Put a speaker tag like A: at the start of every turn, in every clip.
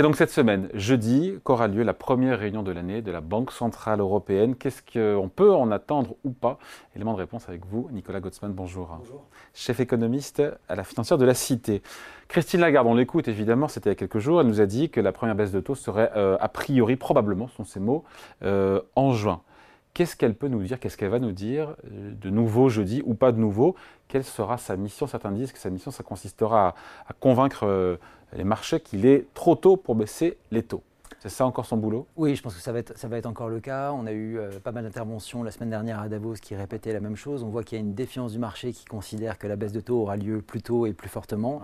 A: C'est donc cette semaine, jeudi, qu'aura lieu la première réunion de l'année de la Banque Centrale Européenne. Qu'est-ce qu'on peut en attendre ou pas? Élément de réponse avec vous, Nicolas Gottsman, bonjour.
B: Bonjour.
A: Chef économiste à la financière de la Cité. Christine Lagarde, on l'écoute évidemment, c'était il y a quelques jours, elle nous a dit que la première baisse de taux serait euh, a priori, probablement, sont ces mots, euh, en juin. Qu'est-ce qu'elle peut nous dire? Qu'est-ce qu'elle va nous dire euh, de nouveau jeudi ou pas de nouveau? Quelle sera sa mission? Certains disent que sa mission, ça consistera à, à convaincre les marchés qu'il est trop tôt pour baisser les taux. C'est ça encore son boulot?
B: Oui, je pense que ça va, être, ça va être encore le cas. On a eu euh, pas mal d'interventions la semaine dernière à Davos qui répétaient la même chose. On voit qu'il y a une défiance du marché qui considère que la baisse de taux aura lieu plus tôt et plus fortement.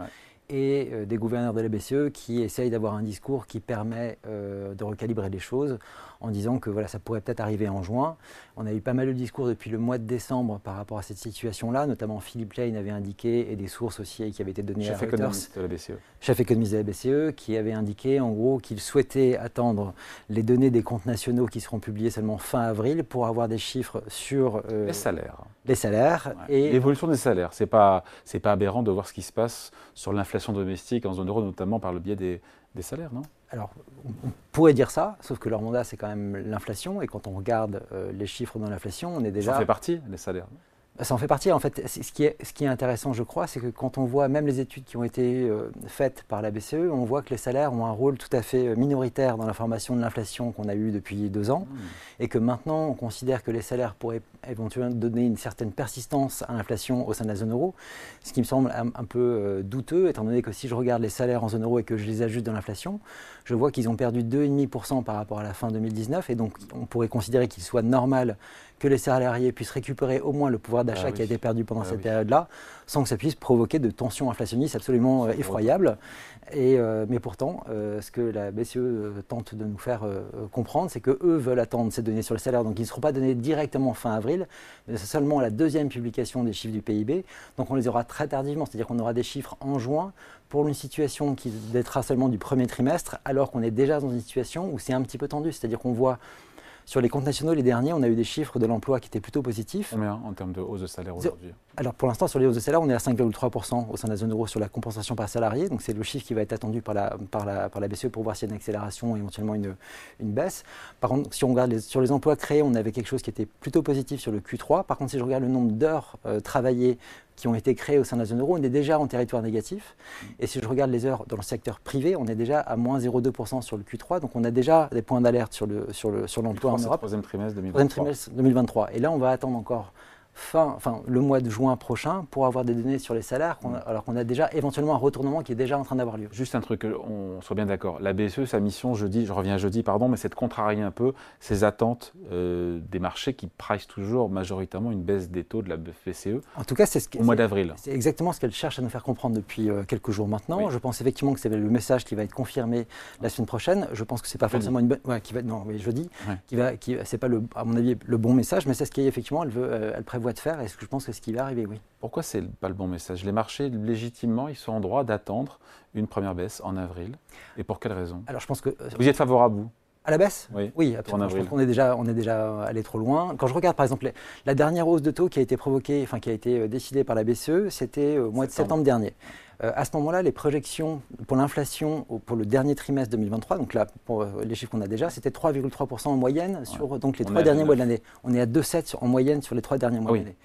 B: Et euh, des gouverneurs de la BCE qui essayent d'avoir un discours qui permet euh, de recalibrer les choses en disant que voilà, ça pourrait peut-être arriver en juin. On a eu pas mal de discours depuis le mois de décembre par rapport à cette situation-là, notamment Philippe Lane avait indiqué, et des sources aussi qui avaient été données
A: chef
B: à
A: Reuters, économiste de la BCE.
B: chef économiste de la BCE, qui avait indiqué en gros qu'il souhaitait attendre les données des comptes nationaux qui seront publiés seulement fin avril pour avoir des chiffres sur
A: euh, les salaires.
B: Les salaires
A: et l'évolution des salaires. C'est pas c'est pas aberrant de voir ce qui se passe sur l'inflation domestique en zone euro, notamment par le biais des, des salaires, non?
B: Alors, on pourrait dire ça, sauf que leur mandat, c'est quand même l'inflation. Et quand on regarde euh, les chiffres dans l'inflation, on est déjà.
A: Ça fait partie, les salaires.
B: Ça en fait partie. En fait, ce qui est, ce qui est intéressant, je crois, c'est que quand on voit même les études qui ont été euh, faites par la BCE, on voit que les salaires ont un rôle tout à fait euh, minoritaire dans la formation de l'inflation qu'on a eue depuis deux ans, mmh. et que maintenant on considère que les salaires pourraient éventuellement donner une certaine persistance à l'inflation au sein de la zone euro, ce qui me semble un, peu euh, douteux, étant donné que si je regarde les salaires en zone euro et que je les ajuste dans l'inflation, je vois qu'ils ont perdu 2,5% par rapport à la fin 2019, et donc on pourrait considérer qu'il soit normal que les salariés puissent récupérer au moins le pouvoir d'achat ah qui a été perdu pendant ah cette période-là, sans que ça puisse provoquer de tensions inflationnistes absolument euh, effroyables. Et, euh, mais pourtant, euh, ce que la BCE tente de nous faire comprendre, c'est qu'eux veulent attendre ces données sur le salaire, donc ils ne seront pas donnés directement fin avril, mais c'est seulement la deuxième publication des chiffres du PIB, donc on les aura très tardivement, c'est-à-dire qu'on aura des chiffres en juin pour une situation qui datera seulement du premier trimestre, alors qu'on est déjà dans une situation où c'est un petit peu tendu, c'est-à-dire qu'on voit sur les comptes nationaux, les derniers, on a eu des chiffres de l'emploi qui étaient plutôt positifs.
A: Combien en termes de hausse de salaire aujourd'hui
B: Alors pour l'instant, sur les hausses de salaire, on est à 5,3% au sein de la zone euro sur la compensation par salarié. Donc c'est le chiffre qui va être attendu par la, par la, par la BCE pour voir s'il y a une accélération et éventuellement une, une baisse. Par contre, si on regarde sur les emplois créés, on avait quelque chose qui était plutôt positif sur le Q3. Par contre, si je regarde le nombre d'heures euh, travaillées qui ont été créées au sein de la zone euro, on est déjà en territoire négatif. Et si je regarde les heures dans le secteur privé, on est déjà à moins 0,2% sur le Q3. Donc on a déjà des points d'alerte sur l'emploi sur le, sur en Europe.
A: Troisième trimestre 2023.
B: Troisième trimestre 2023. Et là, on va attendre encore fin, enfin, le mois de juin prochain pour avoir des données sur les salaires, alors qu'on a déjà éventuellement un retournement qui est déjà en train d'avoir lieu.
A: Juste un truc, on soit bien d'accord. La BCE, sa mission, jeudi, je reviens jeudi, pardon, mais c'est de contrarier un peu ces attentes euh, des marchés qui price toujours majoritairement une baisse des taux de la BCE.
B: En tout cas, c'est ce
A: au mois d'avril.
B: C'est exactement ce qu'elle cherche à nous faire comprendre depuis euh, quelques jours maintenant. Je pense effectivement que c'est le message qui va être confirmé la semaine prochaine. Je pense que c'est pas forcément une bonne, ouais, qui va, non, oui, jeudi, qui va, qui, c'est pas le, à mon avis le bon message, mais c'est ce qu'effectivement elle veut, euh, elle prévoit de faire. Est-ce que je pense que ce qui va arriver, oui.
A: Pourquoi c'est pas le bon message? Les marchés, légitimement, ils sont en droit d'attendre une première baisse en avril. Et pour quelle raison?
B: Alors, je pense que.
A: Vous y êtes favorable, vous?
B: À la baisse
A: Oui,
B: oui absolument. Je pense qu'on est déjà, on est déjà allé trop loin. Quand je regarde par exemple la dernière hausse de taux qui a été provoquée, enfin qui a été euh, décidée par la BCE, c'était au mois de septembre dernier. Euh, à ce moment-là, les projections pour l'inflation pour le dernier trimestre 2023, donc là, pour euh, les chiffres qu'on a déjà, c'était 3,3% en moyenne sur donc, les trois derniers mois de l'année. On est à 2,7 en moyenne sur les trois derniers mois de l'année.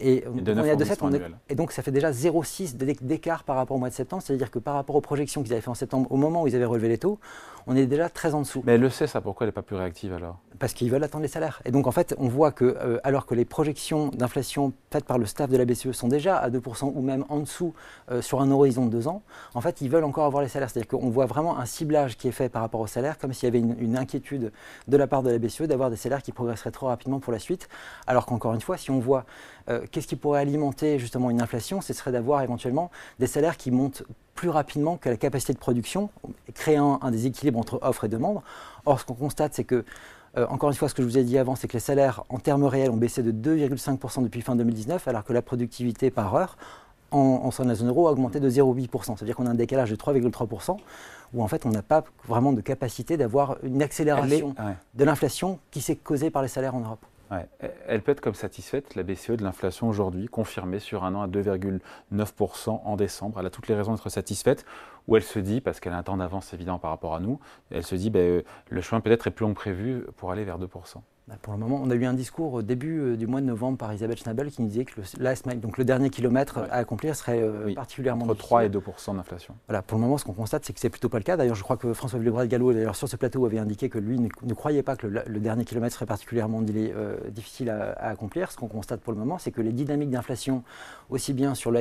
A: Et, on est à 2,7,
B: et donc ça fait déjà 0,6 d'écart par rapport au mois de septembre, c'est-à-dire que par rapport aux projections qu'ils avaient fait en septembre, au moment où ils avaient relevé les taux, on est déjà très en dessous.
A: Mais elle le sait ça, pourquoi elle n'est pas plus réactive alors?
B: Parce qu'ils veulent attendre les salaires. Et donc en fait, on voit que euh, alors que les projections d'inflation faites par le staff de la BCE sont déjà à 2% ou même en dessous euh, sur un horizon de deux ans, en fait ils veulent encore avoir les salaires. C'est-à-dire qu'on voit vraiment un ciblage qui est fait par rapport aux salaires, comme s'il y avait une, inquiétude de la part de la BCE d'avoir des salaires qui progresseraient trop rapidement pour la suite. Alors qu'encore une fois, si on voit euh, qu'est-ce qui pourrait alimenter justement une inflation, ce serait d'avoir éventuellement des salaires qui montent plus rapidement que la capacité de production, créant un déséquilibre entre offre et demande. Or, ce qu'on constate, c'est que, euh, encore une fois, ce que je vous ai dit avant, c'est que les salaires en termes réels ont baissé de 2,5% depuis fin 2019, alors que la productivité par heure en, en sein de la zone euro a augmenté de 0,8%. C'est-à-dire qu'on a un décalage de 3,3%, où en fait on n'a pas vraiment de capacité d'avoir une accélération de l'inflation qui s'est causée par les salaires en Europe.
A: Elle peut être comme satisfaite, la BCE, de l'inflation aujourd'hui, confirmée sur un an à 2,9% en décembre. Elle a toutes les raisons d'être satisfaite. Ou elle se dit, parce qu'elle a un temps d'avance évident par rapport à nous, elle se dit, ben, le chemin peut-être est plus long que prévu pour aller vers 2%
B: bah, pour le moment, on a eu un discours au début euh, du mois de novembre par Isabelle Schnabel qui nous disait que le last mile, donc le dernier kilomètre à accomplir, serait euh, particulièrement
A: Entre 3 et 2% d'inflation.
B: Voilà, pour le moment, ce qu'on constate, c'est que c'est plutôt pas le cas. D'ailleurs, je crois que François Villebrad Gallo, d'ailleurs sur ce plateau, avait indiqué que lui ne, croyait pas que le, dernier kilomètre serait particulièrement euh, difficile à, accomplir. Ce qu'on constate pour le moment, c'est que les dynamiques d'inflation, aussi bien sur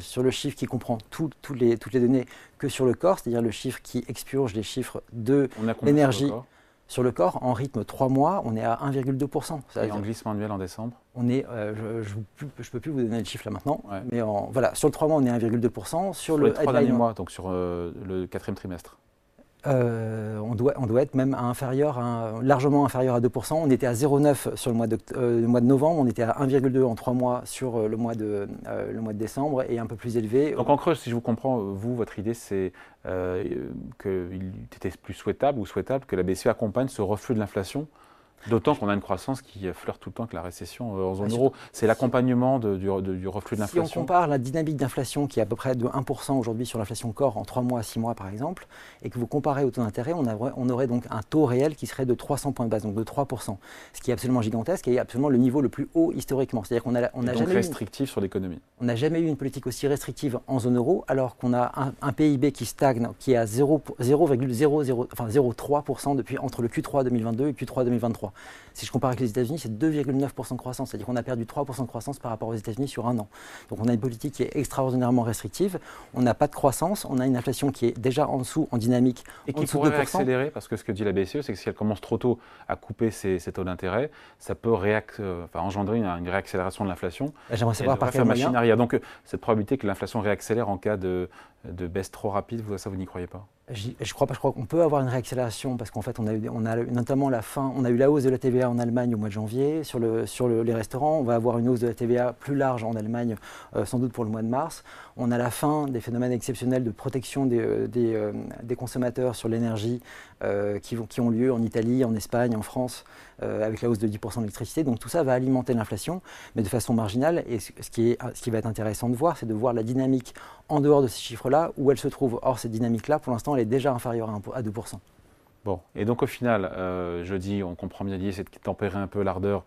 B: sur le chiffre qui comprend les, toutes les données, que sur le corps, c'est-à-dire le chiffre qui expurge les chiffres de l'énergie sur le corps, en rythme 3 mois, on est à 1,2%.
A: Et en glissement annuel en décembre
B: on est, euh, je ne peux plus vous donner le chiffre là maintenant, mais voilà, sur le 3 mois, on est à 1,2%. Sur,
A: sur le les 3 derniers mois, donc sur euh, le quatrième trimestre
B: euh, on, doit, être même inférieur, largement inférieur à 2%. On était à 0,9 sur le mois, de, le mois de novembre, on était à 1,2 en 3 mois sur le mois, de, le mois de décembre et un peu plus élevé.
A: Donc en creuse, si je vous comprends, vous, votre idée, c'est euh, qu'il était plus souhaitable ou souhaitable que la BCE accompagne ce reflux de l'inflation D'autant qu'on a une croissance qui flirte tout le temps avec la récession euh, en zone euro. C'est l'accompagnement du, du, reflus de l'inflation.
B: Si on compare la dynamique d'inflation qui est à peu près de 1% aujourd'hui sur l'inflation corps en 3 mois à 6 mois par exemple, et que vous comparez au taux d'intérêt, on, on, aurait donc un taux réel qui serait de 300 points de base, donc de 3%. Ce qui est absolument gigantesque et absolument le niveau le plus haut historiquement.
A: C'est-à-dire qu'on a, on a jamais restrictif sur l'économie.
B: On n'a jamais eu une politique aussi restrictive en zone euro, alors qu'on a un, PIB qui stagne, qui est à 0,00, enfin 0,3% depuis entre le Q3 2022 et le Q3 2023. Si je compare avec les États-Unis, c'est 2,9% de croissance. C'est-à-dire qu'on a perdu 3% de croissance par rapport aux États-Unis sur un an. Donc on a une politique qui est extraordinairement restrictive. On n'a pas de croissance. On a une inflation qui est déjà en dessous, en dynamique.
A: Et qui pourrait accélérer, parce que ce que dit la BCE, c'est que si elle commence trop tôt à couper ses, taux d'intérêt, ça peut euh, engendrer une, réaccélération de l'inflation.
B: J'aimerais savoir par quel moyen.
A: Donc euh, cette probabilité que l'inflation réaccélère en cas de, de baisse trop rapide, ça vous n'y croyez pas?
B: Je crois pas, je crois qu'on peut avoir une réaccélération parce qu'en fait on a, eu, notamment la fin, on a eu la hausse de la TVA en Allemagne au mois de janvier. Sur, le, sur les restaurants, on va avoir une hausse de la TVA plus large en Allemagne euh, sans doute pour le mois de mars. On a la fin des phénomènes exceptionnels de protection des, euh, euh, des, consommateurs sur l'énergie qui, qui, ont lieu en Italie, en Espagne, en France avec la hausse de 10% de l'électricité. Donc tout ça va alimenter l'inflation, mais de façon marginale. Et ce qui, est, ce qui va être intéressant de voir, c'est de voir la dynamique en dehors de ces chiffres-là, où elle se trouve. Or, cette dynamique-là, pour l'instant, elle est déjà inférieure à 2%.
A: Bon, et donc au final, euh, je dis, on comprend bien l'idée, c'est de tempérer un peu l'ardeur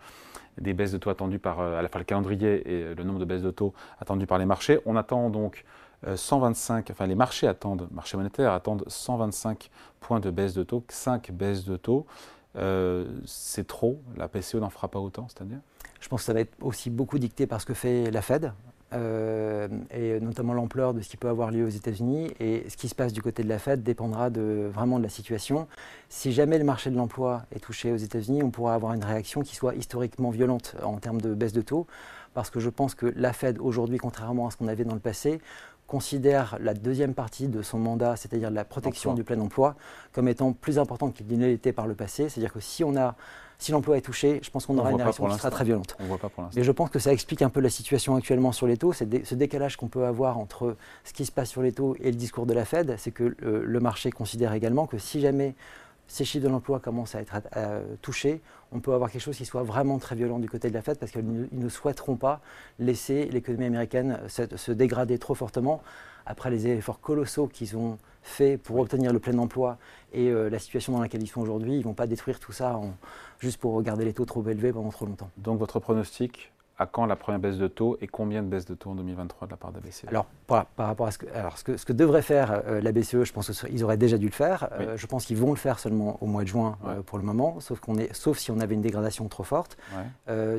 A: des baisses de taux attendues par euh, à la fois le calendrier et le nombre de baisses de taux attendues par les marchés. On attend donc 125, euh, enfin les marchés attendent, marchés monétaires attendent 125 points de baisse de taux, 5 baisses de taux. c'est trop, la PCE n'en fera pas autant, c'est-à-dire
B: Je pense que ça va être aussi beaucoup dicté par ce que fait la Fed. Euh, et notamment l'ampleur de ce qui peut avoir lieu aux États-Unis. Et ce qui se passe du côté de la Fed dépendra de, vraiment de la situation. Si jamais le marché de l'emploi est touché aux États-Unis, on pourra avoir une réaction qui soit historiquement violente en termes de baisse de taux, parce que je pense que la Fed aujourd'hui, contrairement à ce qu'on avait dans le passé, considère la deuxième partie de son mandat, c'est-à-dire la protection du plein emploi, comme étant plus importante qu'il ne l'était par le passé. C'est-à-dire que si on a si l'emploi est touché, je pense qu'on aura une réaction qui sera très violente.
A: On voit pas pour
B: Mais je pense que ça explique un peu la situation actuellement sur les taux, c'est ce décalage qu'on peut avoir entre ce qui se passe sur les taux et le discours de la Fed, c'est que euh, le marché considère également que si jamais ces chiffres de l'emploi commencent à être touchés, on peut avoir quelque chose qui soit vraiment très violent du côté de la Fed parce qu'ils ne, souhaiteront pas laisser l'économie américaine se, dégrader trop fortement après les efforts colossaux qu'ils ont faits pour obtenir le plein emploi et euh, la situation dans laquelle ils sont aujourd'hui. Ils ne vont pas détruire tout ça juste pour regarder les taux trop élevés pendant trop longtemps.
A: Donc votre pronostic? À quand la première baisse de taux et combien de baisses de taux en 2023 de la part de la BCE
B: Alors, par, rapport à ce que, alors, ce que, ce que devrait faire euh, la BCE, je pense qu'ils auraient déjà dû le faire. Euh, je pense qu'ils vont le faire seulement au mois de juin euh, pour le moment, sauf, est, sauf si on avait une dégradation trop forte.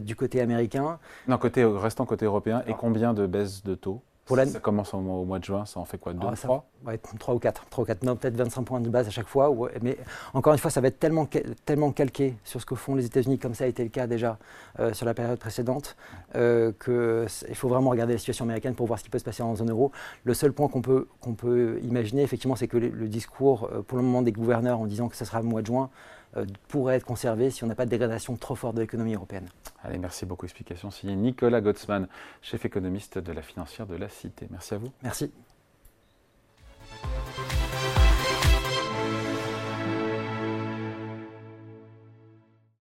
B: du côté américain.
A: Non, côté, restant côté européen, et combien de baisses de taux? Ça commence au mois, de juin, ça en fait quoi 2 ou 3
B: ouais, 3 ou 4, 3 ou 4, non, peut-être 25 points de base à chaque fois. mais encore une fois, ça va être tellement, tellement calqué sur ce que font les États-Unis, comme ça a été le cas déjà euh, sur la période précédente, euh, qu'il faut vraiment regarder la situation américaine pour voir ce qui peut se passer en zone euro. Le seul point qu'on peut, qu'on peut imaginer, effectivement, c'est que le, discours, euh, pour le moment, des gouverneurs en disant que ce sera au mois de juin, pourrait être conservé si on n'a pas de dégradation trop forte de l'économie européenne.
A: Allez, merci beaucoup. Explication signé Nicolas Gottsman, chef économiste de la financière de la Cité. Merci à vous.
B: Merci.